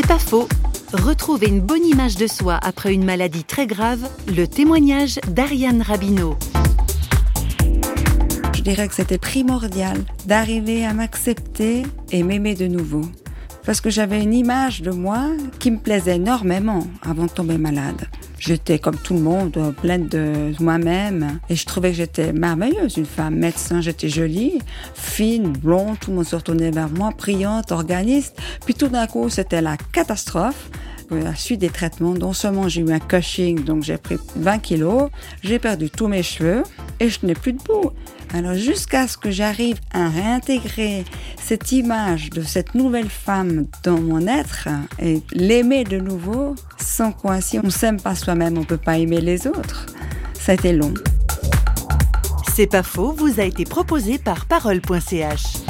C'est pas faux. Retrouver une bonne image de soi après une maladie très grave, le témoignage d'Ariane Rabineau. Je dirais que c'était primordial d'arriver à m'accepter et m'aimer de nouveau. Parce que j'avais une image de moi qui me plaisait énormément avant de tomber malade. J'étais comme tout le monde, pleine de moi-même. Et je trouvais que j'étais merveilleuse, une femme médecin. J'étais jolie, fine, blonde. Tout le monde se retournait vers moi, priante, organiste. Puis tout d'un coup, c'était la catastrophe. La suite des traitements, non seulement j'ai eu un Cushing, donc j'ai pris 20 kilos, j'ai perdu tous mes cheveux et je n'ai plus de peau. Alors jusqu'à ce que j'arrive à réintégrer cette image de cette nouvelle femme dans mon être et l'aimer de nouveau, sans quoi si on s'aime pas soi-même, on peut pas aimer les autres. Ça a été long. C'est pas faux, vous a été proposé par parole.ch.